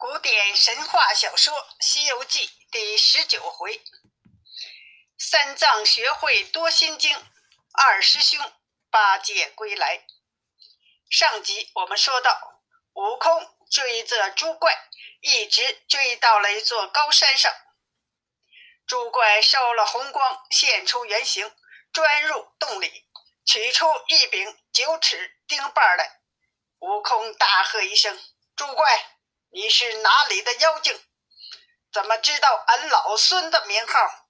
古典神话小说《西游记》第十九回：三藏学会多心经，二师兄八戒归来。上集我们说到，悟空追着猪怪，一直追到了一座高山上。猪怪烧了红光，现出原形，钻入洞里，取出一柄九尺钉耙来。悟空大喝一声：“猪怪！”你是哪里的妖精？怎么知道俺老孙的名号？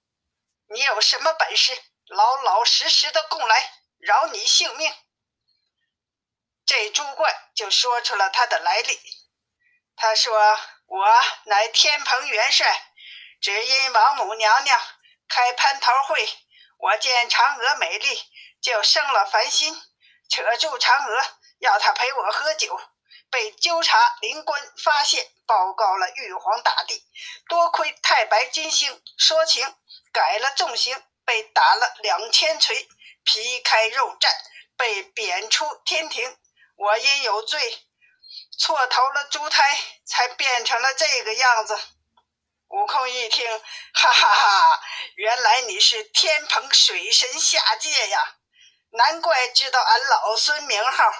你有什么本事？老老实实的供来，饶你性命。这猪怪就说出了他的来历。他说：“我乃天蓬元帅，只因王母娘娘开蟠桃会，我见嫦娥美丽，就生了凡心，扯住嫦娥，要她陪我喝酒。”被纠察灵官发现，报告了玉皇大帝。多亏太白金星说情，改了重刑，被打了两千锤，皮开肉绽，被贬出天庭。我因有罪，错投了猪胎，才变成了这个样子。悟空一听，哈哈哈！原来你是天蓬水神下界呀，难怪知道俺老孙名号。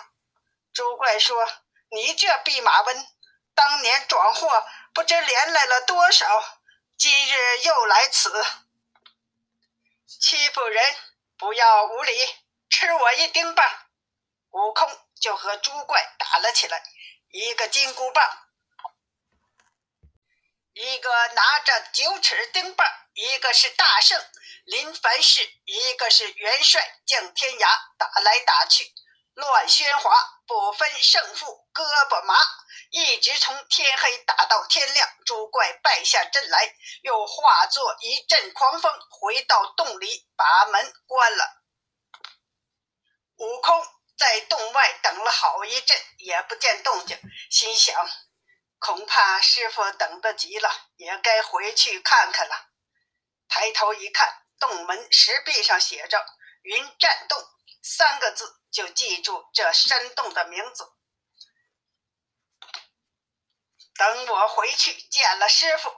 猪怪说。你这弼马温，当年闯祸不知连来了多少，今日又来此，欺负人，不要无礼，吃我一钉棒！悟空就和猪怪打了起来，一个金箍棒，一个拿着九齿钉棒，一个是大圣临凡世，一个是元帅降天涯，打来打去。乱喧哗，不分胜负，胳膊麻，一直从天黑打到天亮。猪怪败下阵来，又化作一阵狂风，回到洞里，把门关了。悟空在洞外等了好一阵，也不见动静，心想：恐怕师傅等得急了，也该回去看看了。抬头一看，洞门石壁上写着“云栈洞”三个字。就记住这山洞的名字。等我回去见了师傅，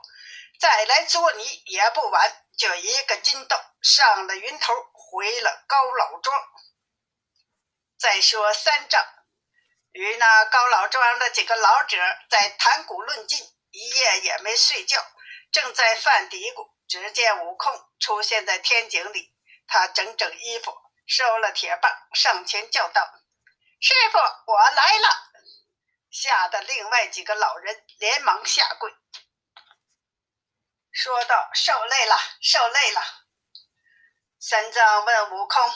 再来捉你也不晚。就一个筋斗上了云头，回了高老庄。再说三丈，与那高老庄的几个老者在谈古论今，一夜也没睡觉，正在犯嘀咕。只见悟空出现在天井里，他整整衣服。收了铁棒，上前叫道：“师傅，我来了！”吓得另外几个老人连忙下跪，说道：“受累了，受累了。”三藏问悟空：“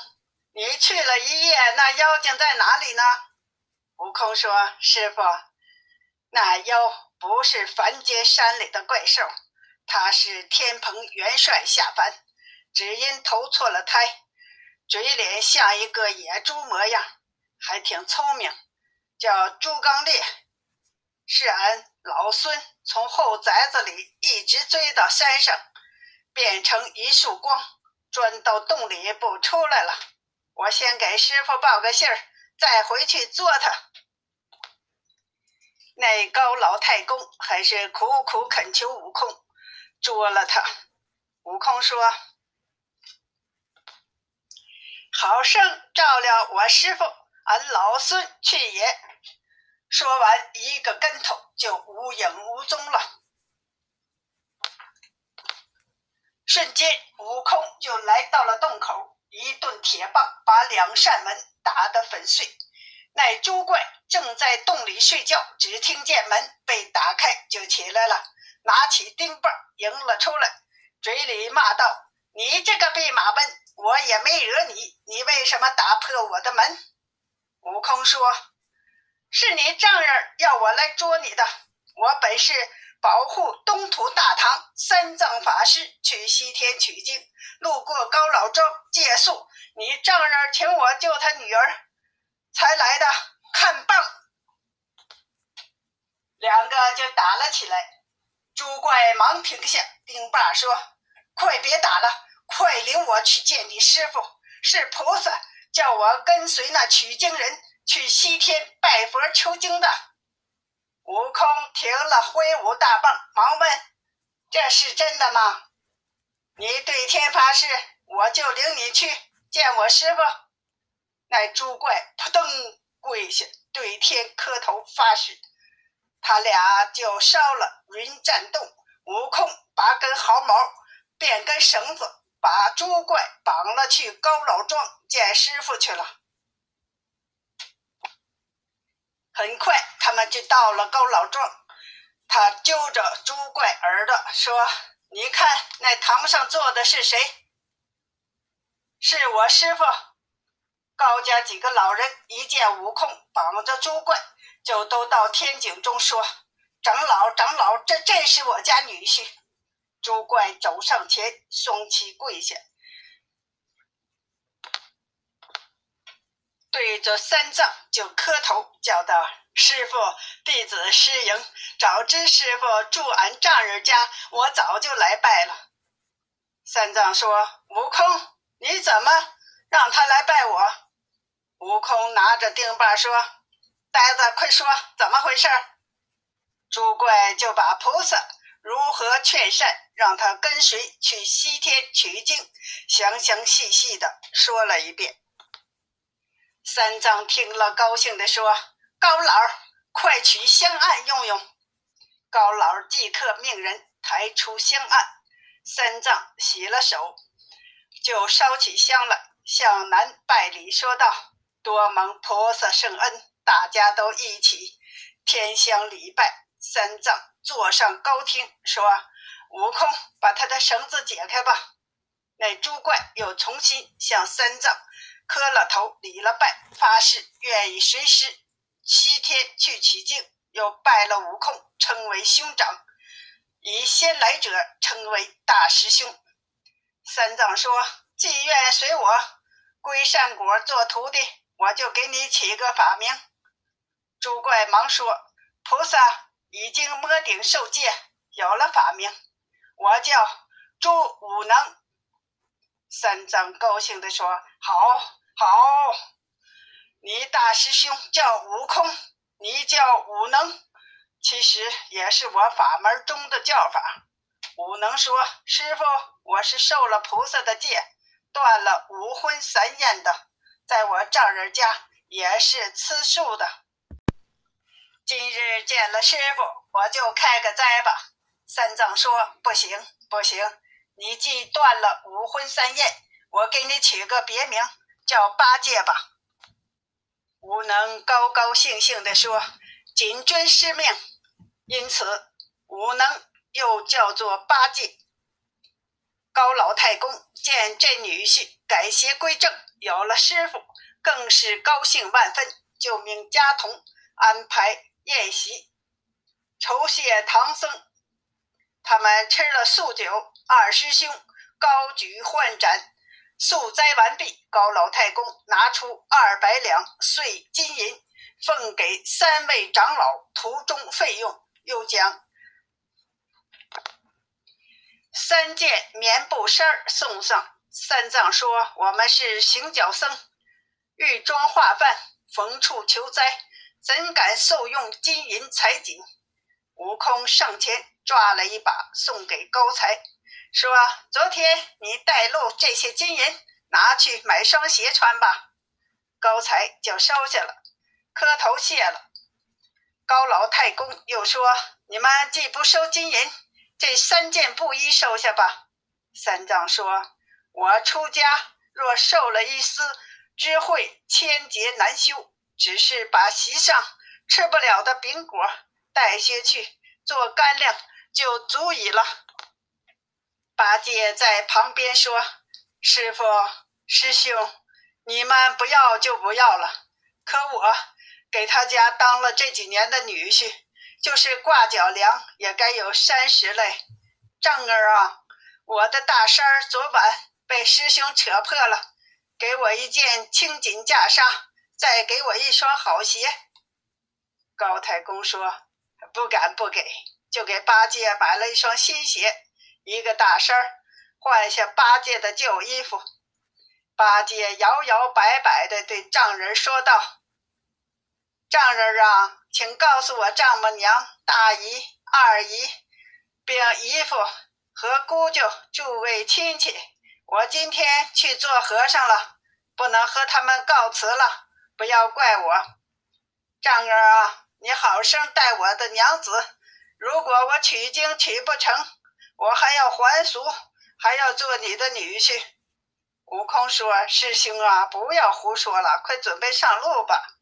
你去了一夜，那妖精在哪里呢？”悟空说：“师傅，那妖不是凡间山里的怪兽，他是天蓬元帅下凡，只因投错了胎。”嘴脸像一个野猪模样，还挺聪明，叫猪刚烈，是俺老孙从后宅子里一直追到山上，变成一束光，钻到洞里不出来了。我先给师傅报个信儿，再回去捉他。那高老太公还是苦苦恳求悟空捉了他。悟空说。好生照料我师傅，俺老孙去也。说完，一个跟头就无影无踪了。瞬间，悟空就来到了洞口，一顿铁棒把两扇门打得粉碎。那猪怪正在洞里睡觉，只听见门被打开，就起来了，拿起钉棒迎了出来，嘴里骂道：“你这个弼马温！”我也没惹你，你为什么打破我的门？悟空说：“是你丈人要我来捉你的。我本是保护东土大唐三藏法师去西天取经，路过高老庄借宿，你丈人请我救他女儿，才来的。看棒！”两个就打了起来。猪怪忙停下，丁霸说：“快别打了。”快领我去见你师傅，是菩萨叫我跟随那取经人去西天拜佛求经的。悟空停了，挥舞大棒，忙问：“这是真的吗？你对天发誓，我就领你去见我师傅。”那猪怪扑通跪下，对天磕头发誓。他俩就烧了云栈洞。悟空拔根毫毛，变根绳子，把猪怪绑了去高老庄见师傅去了。很快，他们就到了高老庄。他揪着猪怪耳朵说：“你看，那堂上坐的是谁？是我师傅。”高家几个老人一见悟空绑着猪怪，就都到天井中说：“长老，长老，这正是我家女婿。”猪怪走上前，双膝跪下。对着三藏就磕头，叫道：“师傅，弟子失迎。早知师傅住俺丈人家，我早就来拜了。”三藏说：“悟空，你怎么让他来拜我？”悟空拿着钉耙说：“呆子，快说怎么回事？”猪怪就把菩萨如何劝善，让他跟随去西天取经，详详细细的说了一遍。三藏听了，高兴地说：“高老，快取香案用用。”高老即刻命人抬出香案。三藏洗了手，就烧起香来，向南拜礼说道：“多蒙菩萨圣恩，大家都一起天香礼拜。”三藏坐上高厅，说：“悟空，把他的绳子解开吧。”那猪怪又重新向三藏。磕了头，礼了拜，发誓愿意随时西天去取经，又拜了悟空，称为兄长，以先来者称为大师兄。三藏说：“既愿随我归善果做徒弟，我就给你起个法名。”猪怪忙说：“菩萨已经摸顶受戒，有了法名，我叫猪武能。”三藏高兴地说：“好。”好，你大师兄叫悟空，你叫武能，其实也是我法门中的叫法。武能说：“师傅，我是受了菩萨的戒，断了五荤三宴的，在我丈人家也是吃素的。今日见了师傅，我就开个斋吧。”三藏说：“不行，不行，你既断了五荤三宴，我给你取个别名。”叫八戒吧，吾能高高兴兴地说：“谨遵师命。”因此，吾能又叫做八戒。高老太公见这女婿改邪归正，有了师傅，更是高兴万分，就命家童安排宴席，酬谢唐僧。他们吃了素酒，二师兄高举换盏。素斋完毕，高老太公拿出二百两碎金银，奉给三位长老途中费用，又将三件棉布衫送上。三藏说：“我们是行脚僧，欲装化饭，逢处求灾，怎敢受用金银财锦？”悟空上前抓了一把，送给高才。说：“昨天你带路这些金银，拿去买双鞋穿吧。”高才就收下了，磕头谢了。高老太公又说：“你们既不收金银，这三件布衣收下吧。”三藏说：“我出家若受了一丝，知会千劫难修，只是把席上吃不了的饼果带些去做干粮，就足以了。”八戒在旁边说：“师傅、师兄，你们不要就不要了。可我给他家当了这几年的女婿，就是挂脚梁也该有三十嘞。正儿啊，我的大衫昨晚被师兄扯破了，给我一件青锦袈裟，再给我一双好鞋。”高太公说：“不敢不给，就给八戒买了一双新鞋。”一个大衫，换下八戒的旧衣服。八戒摇摇摆摆地对丈人说道：“丈人啊，请告诉我丈母娘、大姨、二姨，并姨父和姑舅诸位亲戚，我今天去做和尚了，不能和他们告辞了，不要怪我。丈儿啊，你好生待我的娘子。如果我取经取不成，我还要还俗，还要做你的女婿。悟空说：“师兄啊，不要胡说了，快准备上路吧。”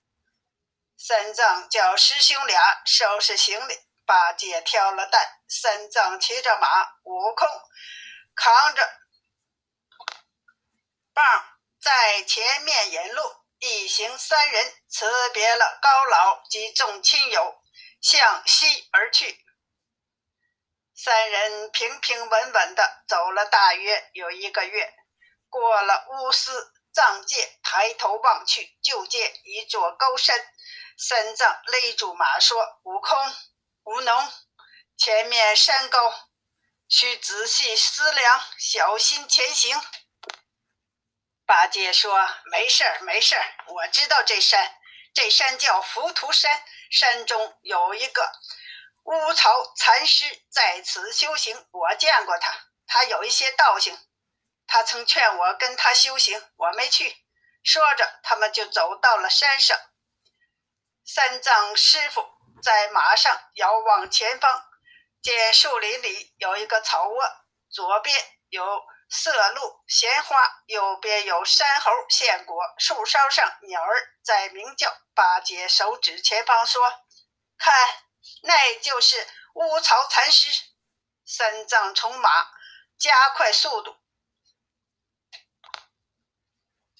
三藏叫师兄俩收拾行李，八戒挑了担，三藏骑着马，悟空扛着棒在前面引路，一行三人辞别了高老及众亲友，向西而去。三人平平稳稳地走了大约有一个月，过了乌斯藏界，抬头望去，就见一座高山。三藏勒住马说：“悟空、悟能，前面山高，需仔细思量，小心前行。”八戒说：“没事儿，没事儿，我知道这山，这山叫浮屠山，山中有一个。”乌巢禅师在此修行，我见过他，他有一些道行。他曾劝我跟他修行，我没去。说着，他们就走到了山上。三藏师傅在马上遥望前方，见树林里有一个草窝，左边有色鹿闲花，右边有山猴献果，树梢上鸟儿在鸣叫。八戒手指前方说：“看。”那就是乌巢禅师。三藏从马加快速度，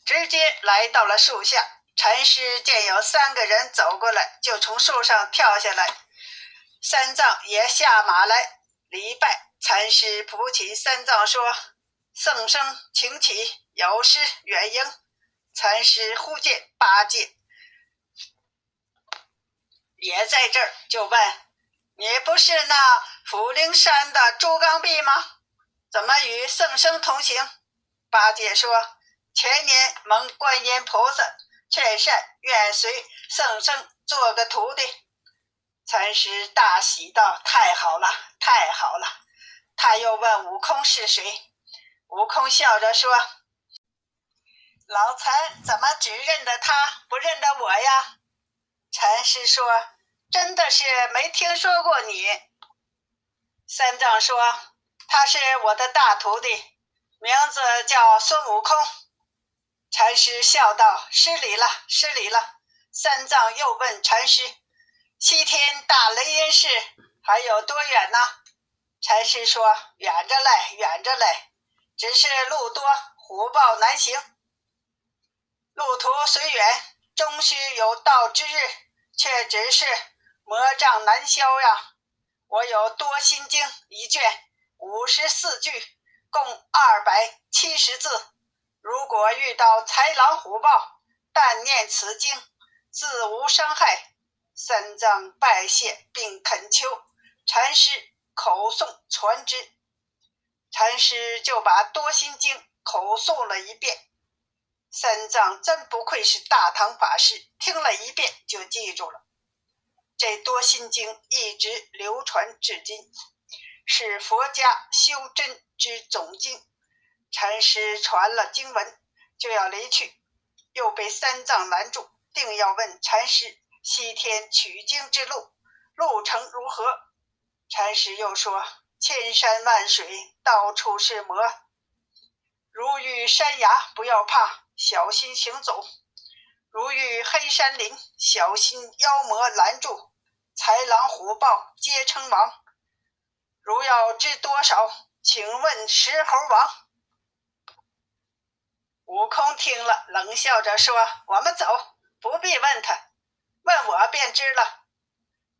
直接来到了树下。禅师见有三个人走过来，就从树上跳下来。三藏也下马来礼拜。禅师扶起三藏说：“圣僧，请起，有失远迎。”禅师忽见八戒。也在这儿，就问你不是那福陵山的朱刚弼吗？怎么与圣僧同行？八戒说：前年蒙观音菩萨劝善，愿随圣僧做个徒弟。禅师大喜道：太好了，太好了！他又问悟空是谁？悟空笑着说：老禅怎么只认得他，不认得我呀？禅师说：“真的是没听说过你。”三藏说：“他是我的大徒弟，名字叫孙悟空。”禅师笑道：“失礼了，失礼了。”三藏又问禅师：“西天大雷音寺还有多远呢？”禅师说：“远着嘞，远着嘞，只是路多，虎豹难行。路途虽远，终须有到之日。”却只是魔障难消呀！我有多心经一卷，五十四句，共二百七十字。如果遇到豺狼虎豹，但念此经，自无伤害。三藏拜谢，并恳求禅师口诵传之。禅师就把多心经口诵了一遍。三藏真不愧是大唐法师，听了一遍就记住了。这多心经一直流传至今，是佛家修真之总经。禅师传了经文，就要离去，又被三藏拦住，定要问禅师西天取经之路路程如何。禅师又说：千山万水，到处是魔。如遇山崖，不要怕，小心行走；如遇黑山林，小心妖魔拦住。豺狼虎豹皆称王。如要知多少，请问石猴王。悟空听了，冷笑着说：“我们走，不必问他，问我便知了。”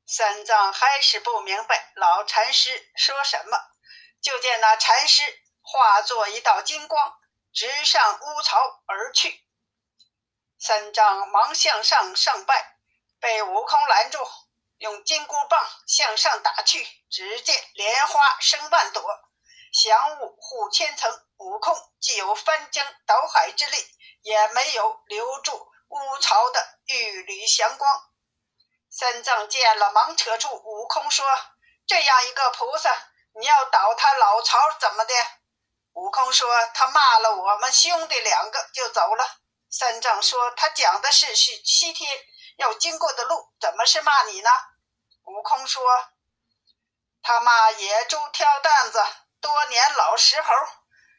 三藏还是不明白老禅师说什么，就见那禅师化作一道金光。直上乌巢而去，三藏忙向上上拜，被悟空拦住，用金箍棒向上打去。只见莲花生万朵，祥雾护千层。悟空既有翻江倒海之力，也没有留住乌巢的玉缕祥光。三藏见了，忙扯住悟空说：“这样一个菩萨，你要倒他老巢怎么的？”悟空说：“他骂了我们兄弟两个就走了。”三藏说：“他讲的是是西天要经过的路，怎么是骂你呢？”悟空说：“他骂野猪挑担子，多年老石猴，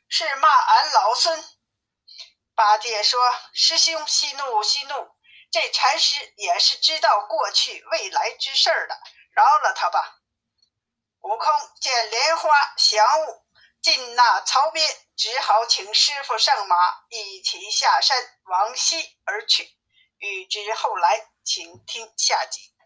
是骂俺老孙。”八戒说：“师兄息怒息怒，这禅师也是知道过去未来之事的，饶了他吧。”悟空见莲花降雾进那曹边，只好请师傅上马，一起下山往西而去。欲知后来，请听下集。